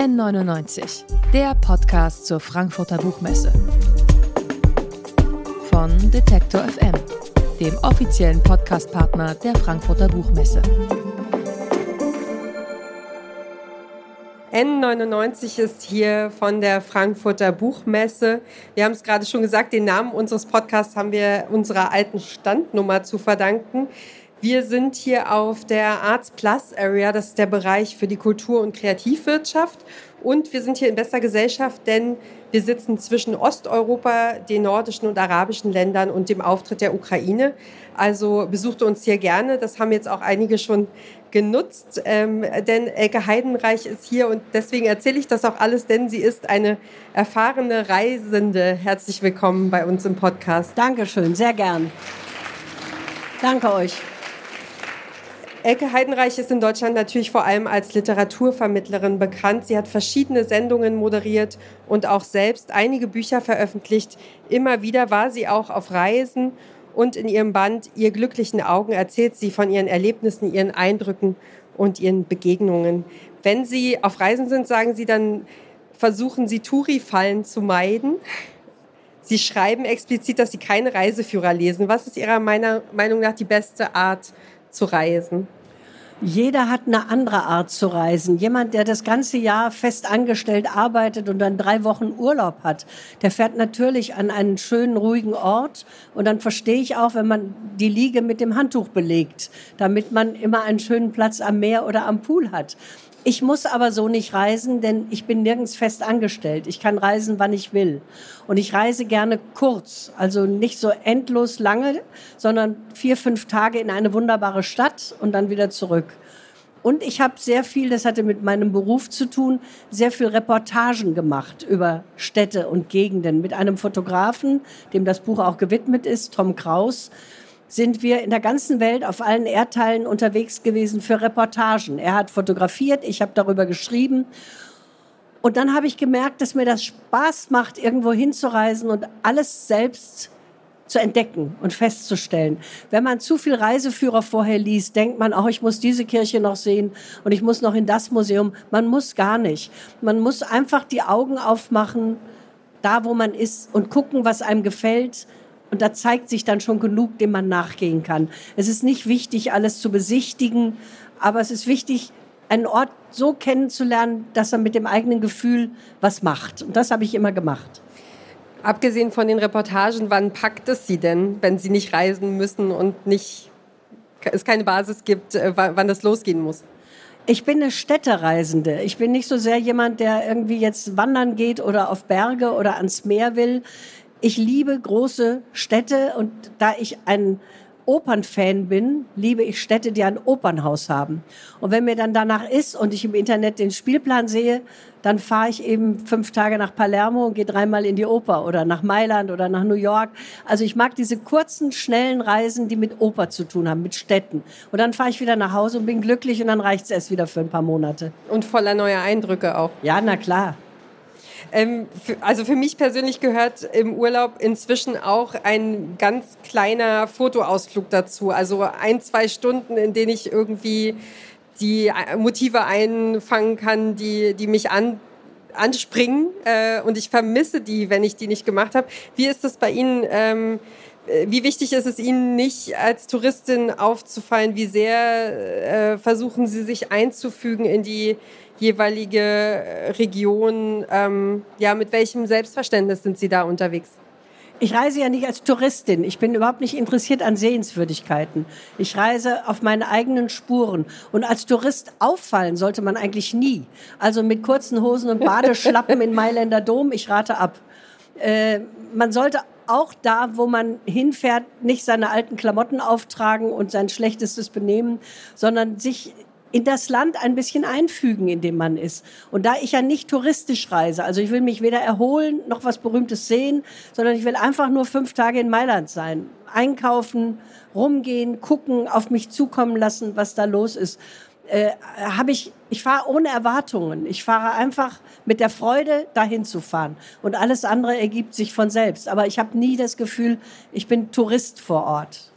N99, der Podcast zur Frankfurter Buchmesse. Von Detektor FM, dem offiziellen Podcastpartner der Frankfurter Buchmesse. N99 ist hier von der Frankfurter Buchmesse. Wir haben es gerade schon gesagt, den Namen unseres Podcasts haben wir unserer alten Standnummer zu verdanken. Wir sind hier auf der Arts Plus Area, das ist der Bereich für die Kultur- und Kreativwirtschaft. Und wir sind hier in bester Gesellschaft, denn wir sitzen zwischen Osteuropa, den nordischen und arabischen Ländern und dem Auftritt der Ukraine. Also besucht uns hier gerne. Das haben jetzt auch einige schon genutzt, ähm, denn Elke Heidenreich ist hier und deswegen erzähle ich das auch alles, denn sie ist eine erfahrene Reisende. Herzlich willkommen bei uns im Podcast. Dankeschön, sehr gern. Danke euch. Elke Heidenreich ist in Deutschland natürlich vor allem als Literaturvermittlerin bekannt. Sie hat verschiedene Sendungen moderiert und auch selbst einige Bücher veröffentlicht. Immer wieder war sie auch auf Reisen und in ihrem Band Ihr glücklichen Augen erzählt sie von ihren Erlebnissen, ihren Eindrücken und ihren Begegnungen. Wenn Sie auf Reisen sind, sagen Sie dann, versuchen Sie Touri-Fallen zu meiden. Sie schreiben explizit, dass Sie keine Reiseführer lesen. Was ist Ihrer Meinung nach die beste Art, zu reisen? Jeder hat eine andere Art zu reisen. Jemand, der das ganze Jahr fest angestellt arbeitet und dann drei Wochen Urlaub hat, der fährt natürlich an einen schönen, ruhigen Ort. Und dann verstehe ich auch, wenn man die Liege mit dem Handtuch belegt, damit man immer einen schönen Platz am Meer oder am Pool hat. Ich muss aber so nicht reisen, denn ich bin nirgends fest angestellt. Ich kann reisen, wann ich will. Und ich reise gerne kurz, also nicht so endlos lange, sondern vier, fünf Tage in eine wunderbare Stadt und dann wieder zurück. Und ich habe sehr viel, das hatte mit meinem Beruf zu tun, sehr viel Reportagen gemacht über Städte und Gegenden mit einem Fotografen, dem das Buch auch gewidmet ist, Tom Kraus sind wir in der ganzen Welt auf allen Erdteilen unterwegs gewesen für Reportagen. Er hat fotografiert, ich habe darüber geschrieben. Und dann habe ich gemerkt, dass mir das Spaß macht, irgendwo hinzureisen und alles selbst zu entdecken und festzustellen. Wenn man zu viel Reiseführer vorher liest, denkt man, auch ich muss diese Kirche noch sehen und ich muss noch in das Museum. Man muss gar nicht. Man muss einfach die Augen aufmachen, da wo man ist und gucken, was einem gefällt, und da zeigt sich dann schon genug, dem man nachgehen kann. Es ist nicht wichtig, alles zu besichtigen, aber es ist wichtig, einen Ort so kennenzulernen, dass er mit dem eigenen Gefühl was macht. Und das habe ich immer gemacht. Abgesehen von den Reportagen, wann packt es Sie denn, wenn Sie nicht reisen müssen und nicht, es keine Basis gibt, äh, wann das losgehen muss? Ich bin eine Städtereisende. Ich bin nicht so sehr jemand, der irgendwie jetzt wandern geht oder auf Berge oder ans Meer will ich liebe große Städte und da ich ein Opernfan bin, liebe ich Städte, die ein Opernhaus haben. Und wenn mir dann danach ist und ich im Internet den Spielplan sehe, dann fahre ich eben fünf Tage nach Palermo und gehe dreimal in die Oper oder nach Mailand oder nach New York. Also ich mag diese kurzen, schnellen Reisen, die mit Oper zu tun haben, mit Städten. Und dann fahre ich wieder nach Hause und bin glücklich und dann reicht es erst wieder für ein paar Monate. Und voller neuer Eindrücke auch. Ja, na klar. Ähm, für, also für mich persönlich gehört im Urlaub inzwischen auch ein ganz kleiner Fotoausflug dazu. Also ein, zwei Stunden, in denen ich irgendwie die äh, Motive einfangen kann, die, die mich an, anspringen. Äh, und ich vermisse die, wenn ich die nicht gemacht habe. Wie ist das bei Ihnen? Ähm, äh, wie wichtig ist es Ihnen nicht als Touristin aufzufallen? Wie sehr äh, versuchen Sie sich einzufügen in die jeweilige äh, Region. Ähm, ja, mit welchem Selbstverständnis sind Sie da unterwegs? Ich reise ja nicht als Touristin. Ich bin überhaupt nicht interessiert an Sehenswürdigkeiten. Ich reise auf meine eigenen Spuren. Und als Tourist auffallen sollte man eigentlich nie. Also mit kurzen Hosen und Badeschlappen in Mailänder Dom, ich rate ab. Äh, man sollte auch da, wo man hinfährt, nicht seine alten Klamotten auftragen und sein schlechtestes Benehmen, sondern sich in das Land ein bisschen einfügen, in dem man ist. Und da ich ja nicht touristisch reise, also ich will mich weder erholen noch was Berühmtes sehen, sondern ich will einfach nur fünf Tage in Mailand sein, einkaufen, rumgehen, gucken, auf mich zukommen lassen, was da los ist. Äh, habe ich, ich fahre ohne Erwartungen. Ich fahre einfach mit der Freude, dahin zu fahren. Und alles andere ergibt sich von selbst. Aber ich habe nie das Gefühl, ich bin Tourist vor Ort.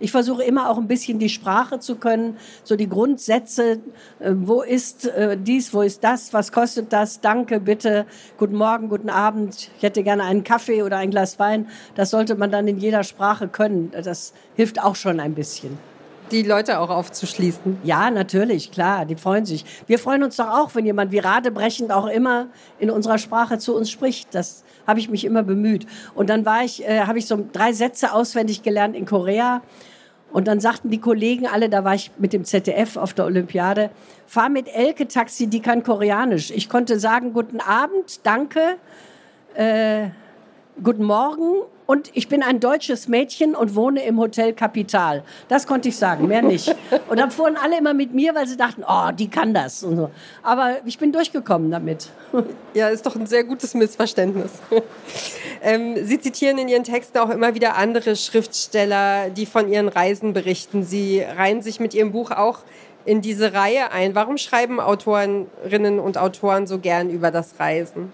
Ich versuche immer auch ein bisschen die Sprache zu können, so die Grundsätze, äh, wo ist äh, dies, wo ist das, was kostet das, danke, bitte, guten Morgen, guten Abend, ich hätte gerne einen Kaffee oder ein Glas Wein. Das sollte man dann in jeder Sprache können. Das hilft auch schon ein bisschen die Leute auch aufzuschließen. Ja, natürlich, klar, die freuen sich. Wir freuen uns doch auch, wenn jemand wie radebrechend auch immer in unserer Sprache zu uns spricht. Das habe ich mich immer bemüht. Und dann war ich, äh, habe ich so drei Sätze auswendig gelernt in Korea. Und dann sagten die Kollegen alle, da war ich mit dem ZDF auf der Olympiade, fahr mit Elke Taxi, die kann Koreanisch. Ich konnte sagen, guten Abend, danke, äh, guten Morgen und ich bin ein deutsches Mädchen und wohne im Hotel Kapital. Das konnte ich sagen, mehr nicht. Und dann fuhren alle immer mit mir, weil sie dachten, oh, die kann das. Und so. Aber ich bin durchgekommen damit. Ja, ist doch ein sehr gutes Missverständnis. Ähm, sie zitieren in Ihren Texten auch immer wieder andere Schriftsteller, die von ihren Reisen berichten. Sie reihen sich mit Ihrem Buch auch in diese Reihe ein. Warum schreiben Autorinnen und Autoren so gern über das Reisen?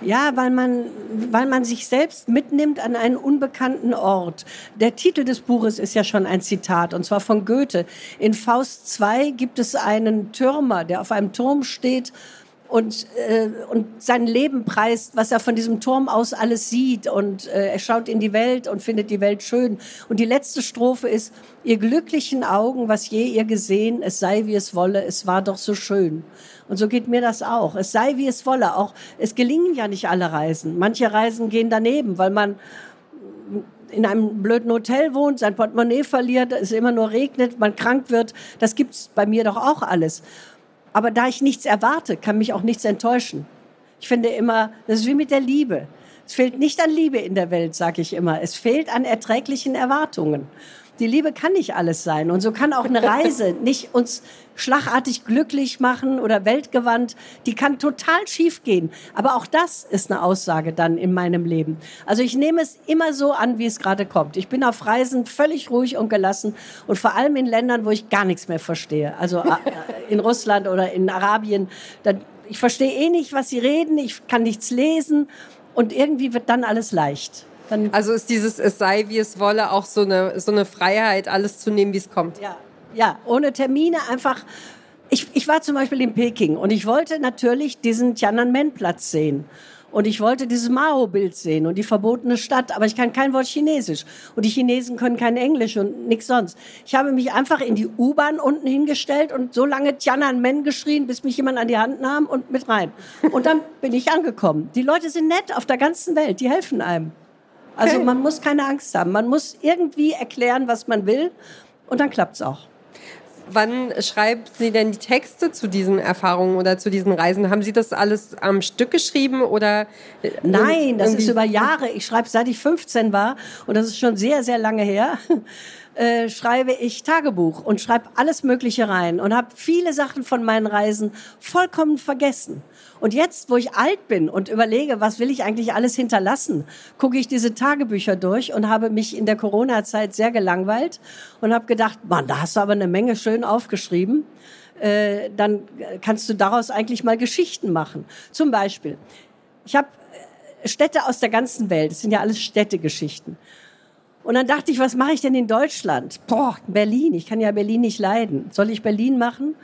Ja, weil man, weil man sich selbst mitnimmt an einen unbekannten Ort. Der Titel des Buches ist ja schon ein Zitat, und zwar von Goethe. In Faust 2 gibt es einen Türmer, der auf einem Turm steht und, äh, und sein Leben preist, was er von diesem Turm aus alles sieht. Und äh, er schaut in die Welt und findet die Welt schön. Und die letzte Strophe ist, ihr glücklichen Augen, was je ihr gesehen, es sei wie es wolle, es war doch so schön. Und so geht mir das auch. Es sei wie es wolle. Auch es gelingen ja nicht alle Reisen. Manche Reisen gehen daneben, weil man in einem blöden Hotel wohnt, sein Portemonnaie verliert, es immer nur regnet, man krank wird. Das gibt's bei mir doch auch alles. Aber da ich nichts erwarte, kann mich auch nichts enttäuschen. Ich finde immer, das ist wie mit der Liebe. Es fehlt nicht an Liebe in der Welt, sage ich immer. Es fehlt an erträglichen Erwartungen. Die Liebe kann nicht alles sein. Und so kann auch eine Reise nicht uns schlagartig glücklich machen oder weltgewandt. Die kann total schief gehen. Aber auch das ist eine Aussage dann in meinem Leben. Also ich nehme es immer so an, wie es gerade kommt. Ich bin auf Reisen völlig ruhig und gelassen und vor allem in Ländern, wo ich gar nichts mehr verstehe. Also äh, in Russland oder in Arabien. Ich verstehe eh nicht, was sie reden. Ich kann nichts lesen. Und irgendwie wird dann alles leicht. Dann also ist dieses Es sei, wie es wolle, auch so eine, so eine Freiheit, alles zu nehmen, wie es kommt. Ja, ja, ohne Termine einfach. Ich, ich war zum Beispiel in Peking und ich wollte natürlich diesen Tiananmen-Platz sehen. Und ich wollte dieses Mao-Bild sehen und die verbotene Stadt, aber ich kann kein Wort Chinesisch. Und die Chinesen können kein Englisch und nichts sonst. Ich habe mich einfach in die U-Bahn unten hingestellt und so lange Tiananmen geschrien, bis mich jemand an die Hand nahm und mit rein. Und dann bin ich angekommen. Die Leute sind nett auf der ganzen Welt, die helfen einem. Also man muss keine Angst haben. Man muss irgendwie erklären, was man will und dann klappt es auch. Wann schreibt Sie denn die Texte zu diesen Erfahrungen oder zu diesen Reisen? Haben Sie das alles am Stück geschrieben oder? Äh, Nein, das ist über Jahre. Ich schreibe seit ich 15 war und das ist schon sehr, sehr lange her. Äh, schreibe ich Tagebuch und schreibe alles Mögliche rein und habe viele Sachen von meinen Reisen vollkommen vergessen. Und jetzt, wo ich alt bin und überlege, was will ich eigentlich alles hinterlassen, gucke ich diese Tagebücher durch und habe mich in der Corona-Zeit sehr gelangweilt und habe gedacht, Mann, da hast du aber eine Menge schön aufgeschrieben. Äh, dann kannst du daraus eigentlich mal Geschichten machen. Zum Beispiel, ich habe äh, Städte aus der ganzen Welt. Das sind ja alles Städtegeschichten. Und dann dachte ich, was mache ich denn in Deutschland? Boah, Berlin. Ich kann ja Berlin nicht leiden. Soll ich Berlin machen?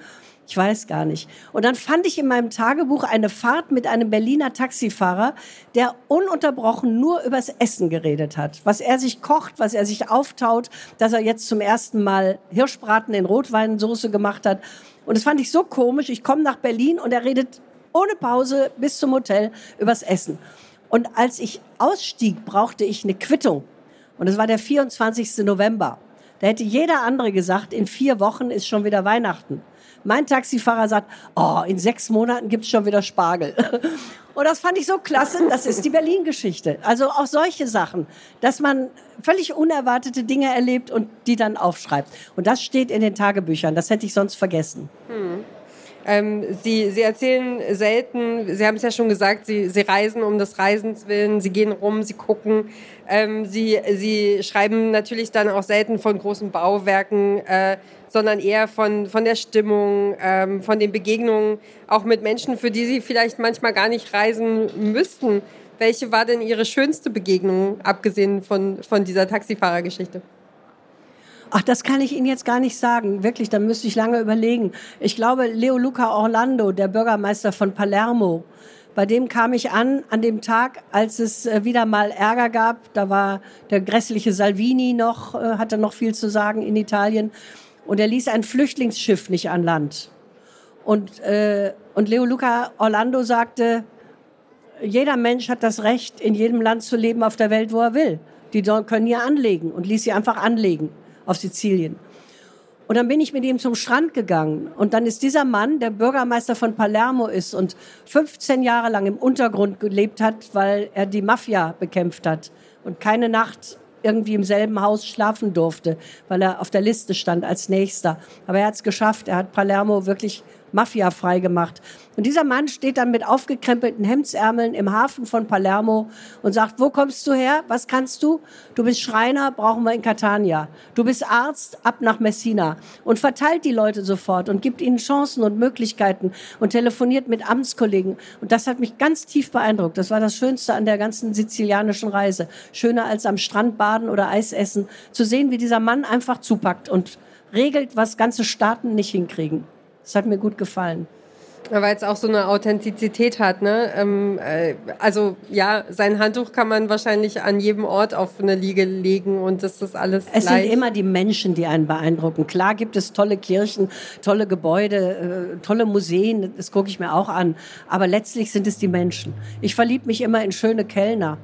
Ich weiß gar nicht. Und dann fand ich in meinem Tagebuch eine Fahrt mit einem Berliner Taxifahrer, der ununterbrochen nur übers Essen geredet hat. Was er sich kocht, was er sich auftaut, dass er jetzt zum ersten Mal Hirschbraten in Rotweinsoße gemacht hat. Und das fand ich so komisch. Ich komme nach Berlin und er redet ohne Pause bis zum Hotel übers Essen. Und als ich ausstieg, brauchte ich eine Quittung. Und es war der 24. November. Da hätte jeder andere gesagt, in vier Wochen ist schon wieder Weihnachten. Mein Taxifahrer sagt, oh, in sechs Monaten gibt's schon wieder Spargel. Und das fand ich so klasse, das ist die Berlin-Geschichte. Also auch solche Sachen, dass man völlig unerwartete Dinge erlebt und die dann aufschreibt. Und das steht in den Tagebüchern, das hätte ich sonst vergessen. Hm. Ähm, Sie, Sie erzählen selten, Sie haben es ja schon gesagt, Sie, Sie reisen um des Reisens willen, Sie gehen rum, Sie gucken. Ähm, Sie, Sie schreiben natürlich dann auch selten von großen Bauwerken, äh, sondern eher von, von der Stimmung, ähm, von den Begegnungen, auch mit Menschen, für die Sie vielleicht manchmal gar nicht reisen müssten. Welche war denn Ihre schönste Begegnung, abgesehen von, von dieser Taxifahrergeschichte? Ach, das kann ich Ihnen jetzt gar nicht sagen. Wirklich, da müsste ich lange überlegen. Ich glaube, Leo Luca Orlando, der Bürgermeister von Palermo, bei dem kam ich an, an dem Tag, als es äh, wieder mal Ärger gab. Da war der grässliche Salvini noch, äh, hatte noch viel zu sagen in Italien. Und er ließ ein Flüchtlingsschiff nicht an Land. Und, äh, und Leo Luca Orlando sagte, jeder Mensch hat das Recht, in jedem Land zu leben auf der Welt, wo er will. Die können hier anlegen und ließ sie einfach anlegen auf Sizilien. Und dann bin ich mit ihm zum Strand gegangen. Und dann ist dieser Mann, der Bürgermeister von Palermo ist und 15 Jahre lang im Untergrund gelebt hat, weil er die Mafia bekämpft hat und keine Nacht irgendwie im selben Haus schlafen durfte, weil er auf der Liste stand als Nächster. Aber er hat es geschafft. Er hat Palermo wirklich Mafia freigemacht. Und dieser Mann steht dann mit aufgekrempelten Hemdsärmeln im Hafen von Palermo und sagt, wo kommst du her? Was kannst du? Du bist Schreiner, brauchen wir in Catania. Du bist Arzt, ab nach Messina. Und verteilt die Leute sofort und gibt ihnen Chancen und Möglichkeiten und telefoniert mit Amtskollegen. Und das hat mich ganz tief beeindruckt. Das war das Schönste an der ganzen sizilianischen Reise. Schöner als am Strand baden oder Eis essen. Zu sehen, wie dieser Mann einfach zupackt und regelt, was ganze Staaten nicht hinkriegen. Das hat mir gut gefallen. Weil es auch so eine Authentizität hat, ne? Ähm, äh, also ja, sein Handtuch kann man wahrscheinlich an jedem Ort auf eine Liege legen und das ist alles. Es gleich. sind immer die Menschen, die einen beeindrucken. Klar gibt es tolle Kirchen, tolle Gebäude, äh, tolle Museen, das gucke ich mir auch an. Aber letztlich sind es die Menschen. Ich verliebe mich immer in schöne Kellner.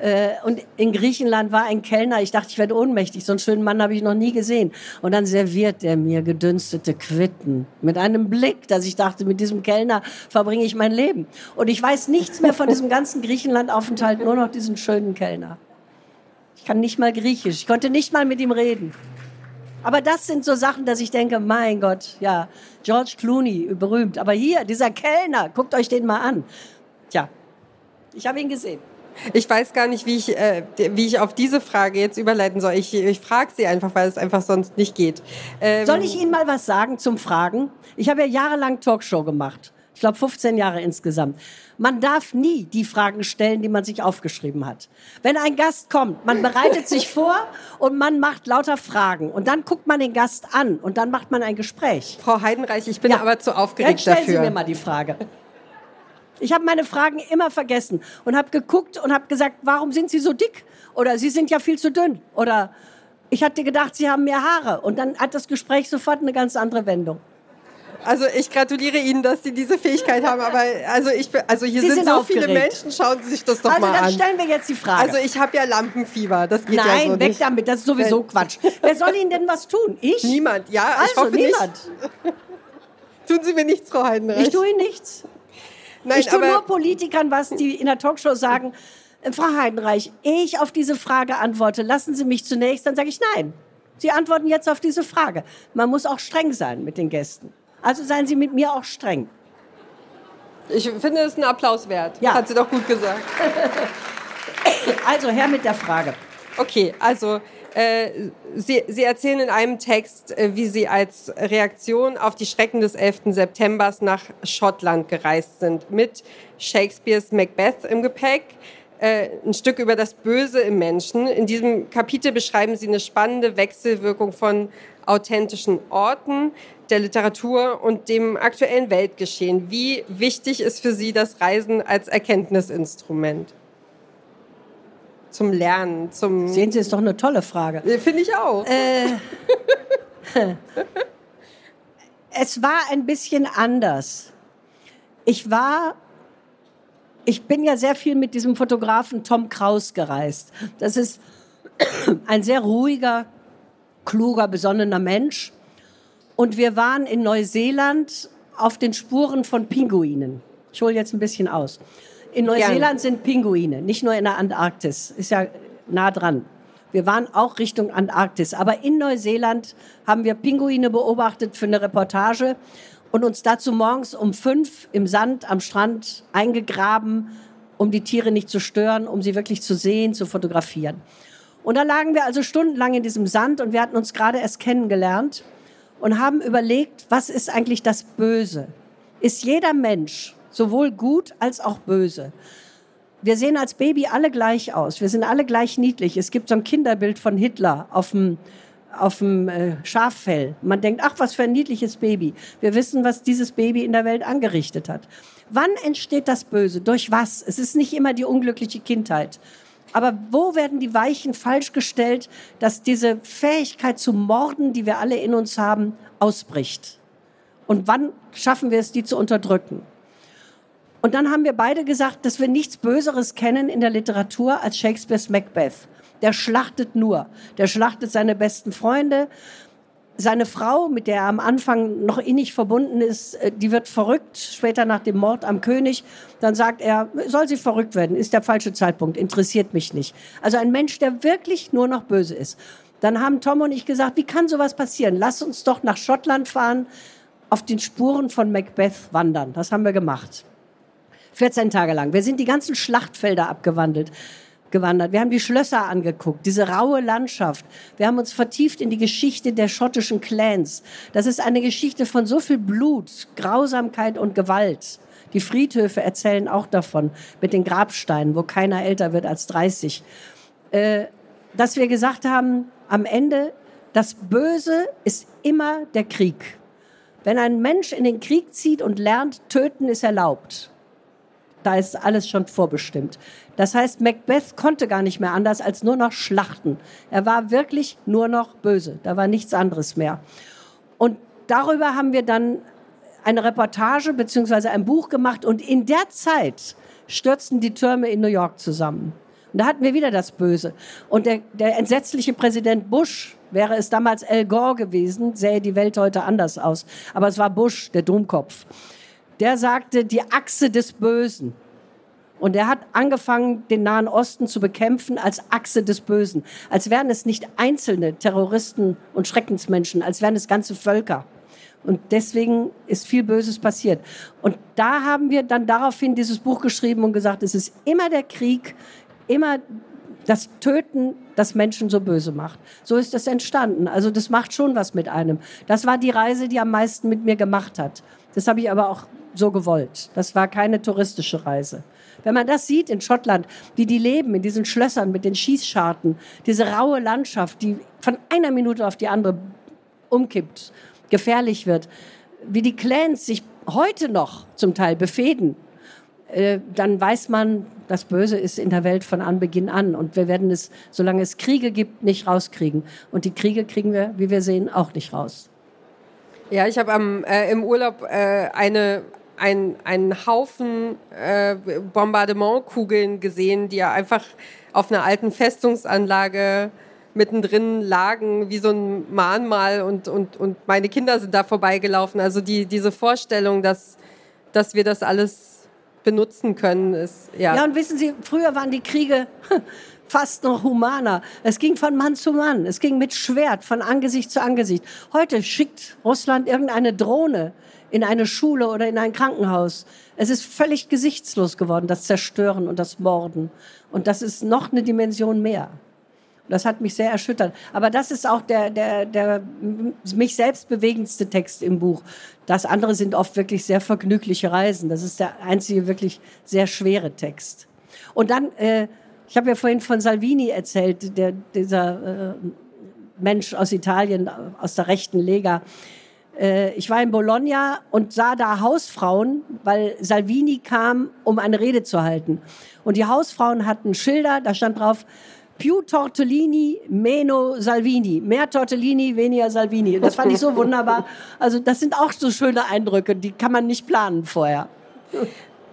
Äh, und in Griechenland war ein Kellner, ich dachte, ich werde ohnmächtig, so einen schönen Mann habe ich noch nie gesehen. Und dann serviert er mir gedünstete Quitten mit einem Blick, dass ich dachte, mit diesem Kellner verbringe ich mein Leben. Und ich weiß nichts mehr von diesem ganzen Griechenlandaufenthalt, nur noch diesen schönen Kellner. Ich kann nicht mal Griechisch, ich konnte nicht mal mit ihm reden. Aber das sind so Sachen, dass ich denke, mein Gott, ja, George Clooney, berühmt. Aber hier, dieser Kellner, guckt euch den mal an. Tja, ich habe ihn gesehen. Ich weiß gar nicht, wie ich, äh, wie ich auf diese Frage jetzt überleiten soll. Ich, ich frage sie einfach, weil es einfach sonst nicht geht. Ähm soll ich Ihnen mal was sagen zum Fragen? Ich habe ja jahrelang Talkshow gemacht. Ich glaube 15 Jahre insgesamt. Man darf nie die Fragen stellen, die man sich aufgeschrieben hat. Wenn ein Gast kommt, man bereitet sich vor und man macht lauter Fragen und dann guckt man den Gast an und dann macht man ein Gespräch. Frau Heidenreich, ich bin ja. aber zu aufgeregt Jetzt stellen dafür. Sie mir mal die Frage. Ich habe meine Fragen immer vergessen und habe geguckt und habe gesagt, warum sind Sie so dick? Oder Sie sind ja viel zu dünn. Oder ich hatte gedacht, Sie haben mehr Haare. Und dann hat das Gespräch sofort eine ganz andere Wendung. Also ich gratuliere Ihnen, dass Sie diese Fähigkeit haben, aber also ich also hier sind, sind so aufgeregt. viele Menschen, schauen Sie sich das doch also mal an. Also dann stellen wir jetzt die Frage. Also ich habe ja Lampenfieber, das geht Nein, ja so weg nicht. damit, das ist sowieso Quatsch. Wer soll Ihnen denn was tun? Ich? Niemand, ja, also, ich hoffe niemand. nicht. Tun Sie mir nichts, Frau Heidenreich. Ich tue Ihnen nichts. Nein, ich tue nur Politikern was, die in der Talkshow sagen, äh, Frau Heidenreich, ehe ich auf diese Frage antworte, lassen Sie mich zunächst, dann sage ich nein. Sie antworten jetzt auf diese Frage. Man muss auch streng sein mit den Gästen. Also seien Sie mit mir auch streng. ich finde es einen Applaus wert. Ja. Hat sie doch gut gesagt. Also her mit der Frage. Okay, also äh, Sie, Sie erzählen in einem Text, äh, wie Sie als Reaktion auf die Schrecken des 11. September nach Schottland gereist sind, mit Shakespeares Macbeth im Gepäck. Äh, ein Stück über das Böse im Menschen. In diesem Kapitel beschreiben Sie eine spannende Wechselwirkung von authentischen Orten, der Literatur und dem aktuellen Weltgeschehen. Wie wichtig ist für Sie das Reisen als Erkenntnisinstrument? Zum Lernen, zum. Sehen Sie, ist doch eine tolle Frage. Finde ich auch. Äh, es war ein bisschen anders. Ich war, ich bin ja sehr viel mit diesem Fotografen Tom Kraus gereist. Das ist ein sehr ruhiger, kluger, besonnener Mensch. Und wir waren in Neuseeland auf den Spuren von Pinguinen. Ich hole jetzt ein bisschen aus. In Neuseeland Gerne. sind Pinguine, nicht nur in der Antarktis. Ist ja nah dran. Wir waren auch Richtung Antarktis. Aber in Neuseeland haben wir Pinguine beobachtet für eine Reportage und uns dazu morgens um fünf im Sand am Strand eingegraben, um die Tiere nicht zu stören, um sie wirklich zu sehen, zu fotografieren. Und da lagen wir also stundenlang in diesem Sand und wir hatten uns gerade erst kennengelernt und haben überlegt, was ist eigentlich das Böse? Ist jeder Mensch sowohl gut als auch böse? Wir sehen als Baby alle gleich aus. Wir sind alle gleich niedlich. Es gibt so ein Kinderbild von Hitler auf dem, auf dem äh, Schaffell. Man denkt, ach, was für ein niedliches Baby. Wir wissen, was dieses Baby in der Welt angerichtet hat. Wann entsteht das Böse? Durch was? Es ist nicht immer die unglückliche Kindheit. Aber wo werden die Weichen falsch gestellt, dass diese Fähigkeit zu morden, die wir alle in uns haben, ausbricht? Und wann schaffen wir es, die zu unterdrücken? Und dann haben wir beide gesagt, dass wir nichts Böseres kennen in der Literatur als Shakespeares Macbeth. Der schlachtet nur. Der schlachtet seine besten Freunde. Seine Frau, mit der er am Anfang noch innig verbunden ist, äh, die wird verrückt, später nach dem Mord am König. Dann sagt er, soll sie verrückt werden, ist der falsche Zeitpunkt, interessiert mich nicht. Also ein Mensch, der wirklich nur noch böse ist. Dann haben Tom und ich gesagt, wie kann sowas passieren? Lass uns doch nach Schottland fahren, auf den Spuren von Macbeth wandern. Das haben wir gemacht. 14 Tage lang. Wir sind die ganzen Schlachtfelder abgewandelt gewandert. Wir haben die Schlösser angeguckt, diese raue Landschaft. Wir haben uns vertieft in die Geschichte der schottischen Clans. Das ist eine Geschichte von so viel Blut, Grausamkeit und Gewalt. Die Friedhöfe erzählen auch davon, mit den Grabsteinen, wo keiner älter wird als 30. Äh, dass wir gesagt haben, am Ende, das Böse ist immer der Krieg. Wenn ein Mensch in den Krieg zieht und lernt, töten ist erlaubt da ist alles schon vorbestimmt. Das heißt, Macbeth konnte gar nicht mehr anders als nur noch schlachten. Er war wirklich nur noch böse. Da war nichts anderes mehr. Und darüber haben wir dann eine Reportage bzw. ein Buch gemacht und in der Zeit stürzten die Türme in New York zusammen. Und da hatten wir wieder das Böse. Und der, der entsetzliche Präsident Bush, wäre es damals Al Gore gewesen, sähe die Welt heute anders aus. Aber es war Bush, der Dummkopf der sagte, die Achse des Bösen. Und er hat angefangen, den Nahen Osten zu bekämpfen als Achse des Bösen. Als wären es nicht einzelne Terroristen und Schreckensmenschen, als wären es ganze Völker. Und deswegen ist viel Böses passiert. Und da haben wir dann daraufhin dieses Buch geschrieben und gesagt, es ist immer der Krieg, immer das Töten, das Menschen so böse macht. So ist das entstanden. Also das macht schon was mit einem. Das war die Reise, die am meisten mit mir gemacht hat. Das habe ich aber auch so gewollt. Das war keine touristische Reise. Wenn man das sieht in Schottland, wie die leben in diesen Schlössern mit den Schießscharten, diese raue Landschaft, die von einer Minute auf die andere umkippt, gefährlich wird, wie die Clans sich heute noch zum Teil befehden, äh, dann weiß man, das Böse ist in der Welt von Anbeginn an. Und wir werden es, solange es Kriege gibt, nicht rauskriegen. Und die Kriege kriegen wir, wie wir sehen, auch nicht raus. Ja, ich habe äh, im Urlaub äh, eine, ein, einen Haufen äh, Bombardementkugeln gesehen, die ja einfach auf einer alten Festungsanlage mittendrin lagen, wie so ein Mahnmal und, und, und meine Kinder sind da vorbeigelaufen. Also die, diese Vorstellung, dass, dass wir das alles benutzen können, ist ja. Ja, und wissen Sie, früher waren die Kriege fast noch humaner. Es ging von Mann zu Mann. Es ging mit Schwert von Angesicht zu Angesicht. Heute schickt Russland irgendeine Drohne in eine Schule oder in ein Krankenhaus. Es ist völlig gesichtslos geworden, das Zerstören und das Morden. Und das ist noch eine Dimension mehr. Das hat mich sehr erschüttert. Aber das ist auch der, der, der mich selbst bewegendste Text im Buch. Das andere sind oft wirklich sehr vergnügliche Reisen. Das ist der einzige wirklich sehr schwere Text. Und dann, äh, ich habe ja vorhin von Salvini erzählt, der, dieser äh, Mensch aus Italien, aus der rechten Lega, ich war in Bologna und sah da Hausfrauen, weil Salvini kam, um eine Rede zu halten. Und die Hausfrauen hatten Schilder, da stand drauf, Più Tortellini, meno Salvini. Mehr Tortellini, weniger Salvini. Und das fand ich so wunderbar. Also das sind auch so schöne Eindrücke, die kann man nicht planen vorher.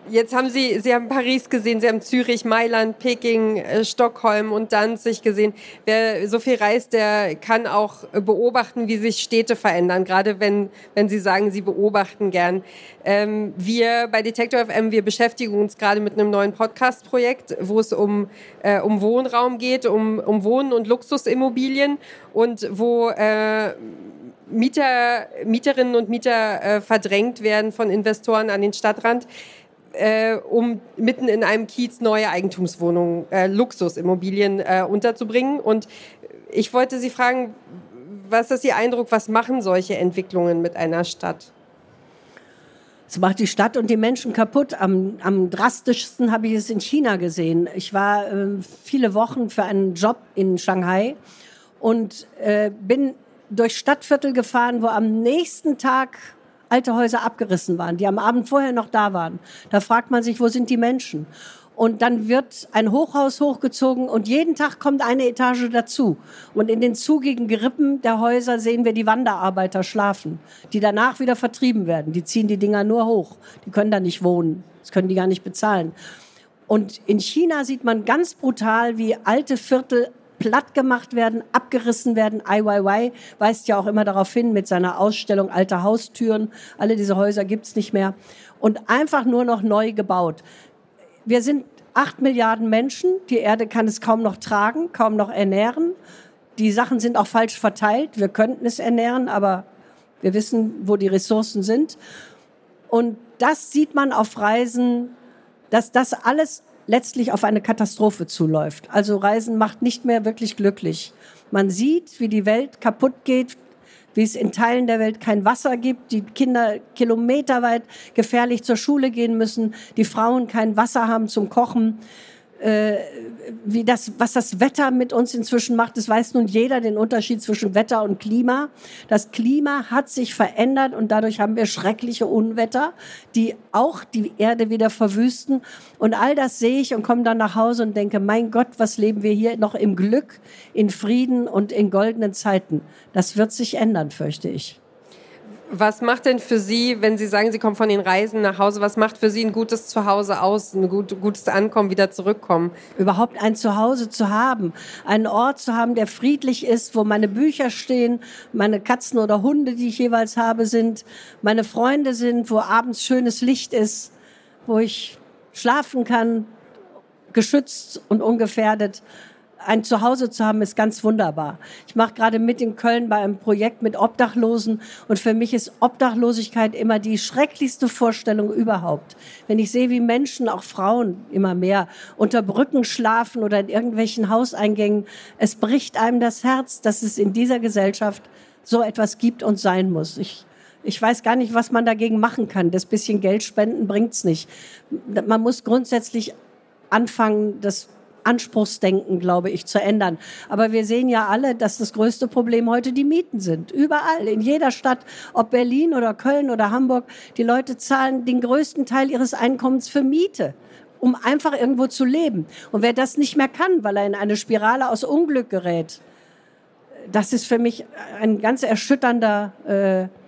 Jetzt haben Sie, Sie haben Paris gesehen, Sie haben Zürich, Mailand, Peking, äh, Stockholm und Danzig gesehen. Wer so viel reist, der kann auch beobachten, wie sich Städte verändern. Gerade wenn, wenn Sie sagen, Sie beobachten gern. Ähm, wir bei Detector FM, wir beschäftigen uns gerade mit einem neuen Podcast-Projekt, wo es um, äh, um Wohnraum geht, um, um Wohnen und Luxusimmobilien und wo äh, Mieter, Mieterinnen und Mieter äh, verdrängt werden von Investoren an den Stadtrand äh, um mitten in einem Kiez neue Eigentumswohnungen, äh, Luxusimmobilien äh, unterzubringen. Und ich wollte Sie fragen, was ist Ihr Eindruck, was machen solche Entwicklungen mit einer Stadt? Es macht die Stadt und die Menschen kaputt. Am, am drastischsten habe ich es in China gesehen. Ich war äh, viele Wochen für einen Job in Shanghai und äh, bin durch Stadtviertel gefahren, wo am nächsten Tag alte Häuser abgerissen waren, die am Abend vorher noch da waren. Da fragt man sich, wo sind die Menschen? Und dann wird ein Hochhaus hochgezogen und jeden Tag kommt eine Etage dazu. Und in den zugigen Gerippen der Häuser sehen wir die Wanderarbeiter schlafen, die danach wieder vertrieben werden. Die ziehen die Dinger nur hoch. Die können da nicht wohnen. Das können die gar nicht bezahlen. Und in China sieht man ganz brutal, wie alte Viertel platt gemacht werden, abgerissen werden. IYY weist ja auch immer darauf hin mit seiner Ausstellung alte Haustüren. Alle diese Häuser gibt's nicht mehr. Und einfach nur noch neu gebaut. Wir sind acht Milliarden Menschen. Die Erde kann es kaum noch tragen, kaum noch ernähren. Die Sachen sind auch falsch verteilt. Wir könnten es ernähren, aber wir wissen, wo die Ressourcen sind. Und das sieht man auf Reisen, dass das alles letztlich auf eine Katastrophe zuläuft. Also Reisen macht nicht mehr wirklich glücklich. Man sieht, wie die Welt kaputt geht, wie es in Teilen der Welt kein Wasser gibt, die Kinder kilometerweit gefährlich zur Schule gehen müssen, die Frauen kein Wasser haben zum Kochen äh, wie das, was das Wetter mit uns inzwischen macht. Das weiß nun jeder den Unterschied zwischen Wetter und Klima. Das Klima hat sich verändert und dadurch haben wir schreckliche Unwetter, die auch die Erde wieder verwüsten. Und all das sehe ich und komme dann nach Hause und denke, mein Gott, was leben wir hier noch im Glück, in Frieden und in goldenen Zeiten. Das wird sich ändern, fürchte ich. Was macht denn für Sie, wenn Sie sagen, Sie kommen von den Reisen nach Hause, was macht für Sie ein gutes Zuhause aus, ein gut, gutes Ankommen, wieder zurückkommen? Überhaupt ein Zuhause zu haben, einen Ort zu haben, der friedlich ist, wo meine Bücher stehen, meine Katzen oder Hunde, die ich jeweils habe, sind, meine Freunde sind, wo abends schönes Licht ist, wo ich schlafen kann, geschützt und ungefährdet ein Zuhause zu haben, ist ganz wunderbar. Ich mache gerade mit in Köln bei einem Projekt mit Obdachlosen und für mich ist Obdachlosigkeit immer die schrecklichste Vorstellung überhaupt. Wenn ich sehe, wie Menschen, auch Frauen immer mehr, unter Brücken schlafen oder in irgendwelchen Hauseingängen, es bricht einem das Herz, dass es in dieser Gesellschaft so etwas gibt und sein muss. Ich ich weiß gar nicht, was man dagegen machen kann. Das bisschen Geld spenden bringt's nicht. Man muss grundsätzlich anfangen, das Anspruchsdenken, glaube ich, zu ändern. Aber wir sehen ja alle, dass das größte Problem heute die Mieten sind. Überall, in jeder Stadt, ob Berlin oder Köln oder Hamburg, die Leute zahlen den größten Teil ihres Einkommens für Miete um einfach irgendwo zu leben. Und wer das nicht mehr kann, weil er in eine Spirale aus Unglück gerät, das ist für mich ein ganz erschütternder äh,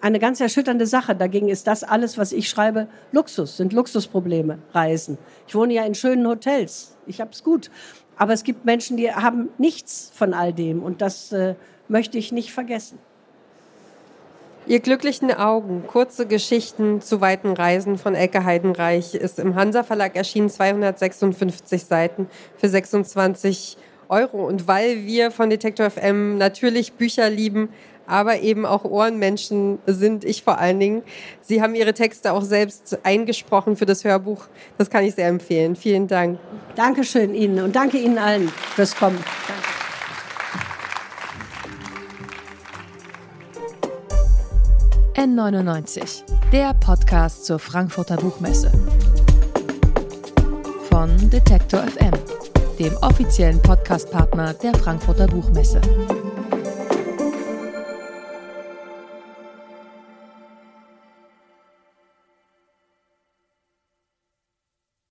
eine ganz erschütternde Sache. Dagegen ist das alles, was ich schreibe, Luxus, sind Luxusprobleme, Reisen. Ich wohne ja in schönen Hotels. Ich habe es gut. Aber es gibt Menschen, die haben nichts von all dem. Und das äh, möchte ich nicht vergessen. Ihr glücklichen Augen, kurze Geschichten zu weiten Reisen von Elke Heidenreich ist im Hansa Verlag erschienen, 256 Seiten für 26 Euro. Und weil wir von Detektor FM natürlich Bücher lieben, aber eben auch Ohrenmenschen sind, ich vor allen Dingen. Sie haben Ihre Texte auch selbst eingesprochen für das Hörbuch. Das kann ich sehr empfehlen. Vielen Dank. Dankeschön Ihnen und danke Ihnen allen fürs Kommen. Danke. N99, der Podcast zur Frankfurter Buchmesse. Von Detektor FM, dem offiziellen Podcastpartner der Frankfurter Buchmesse.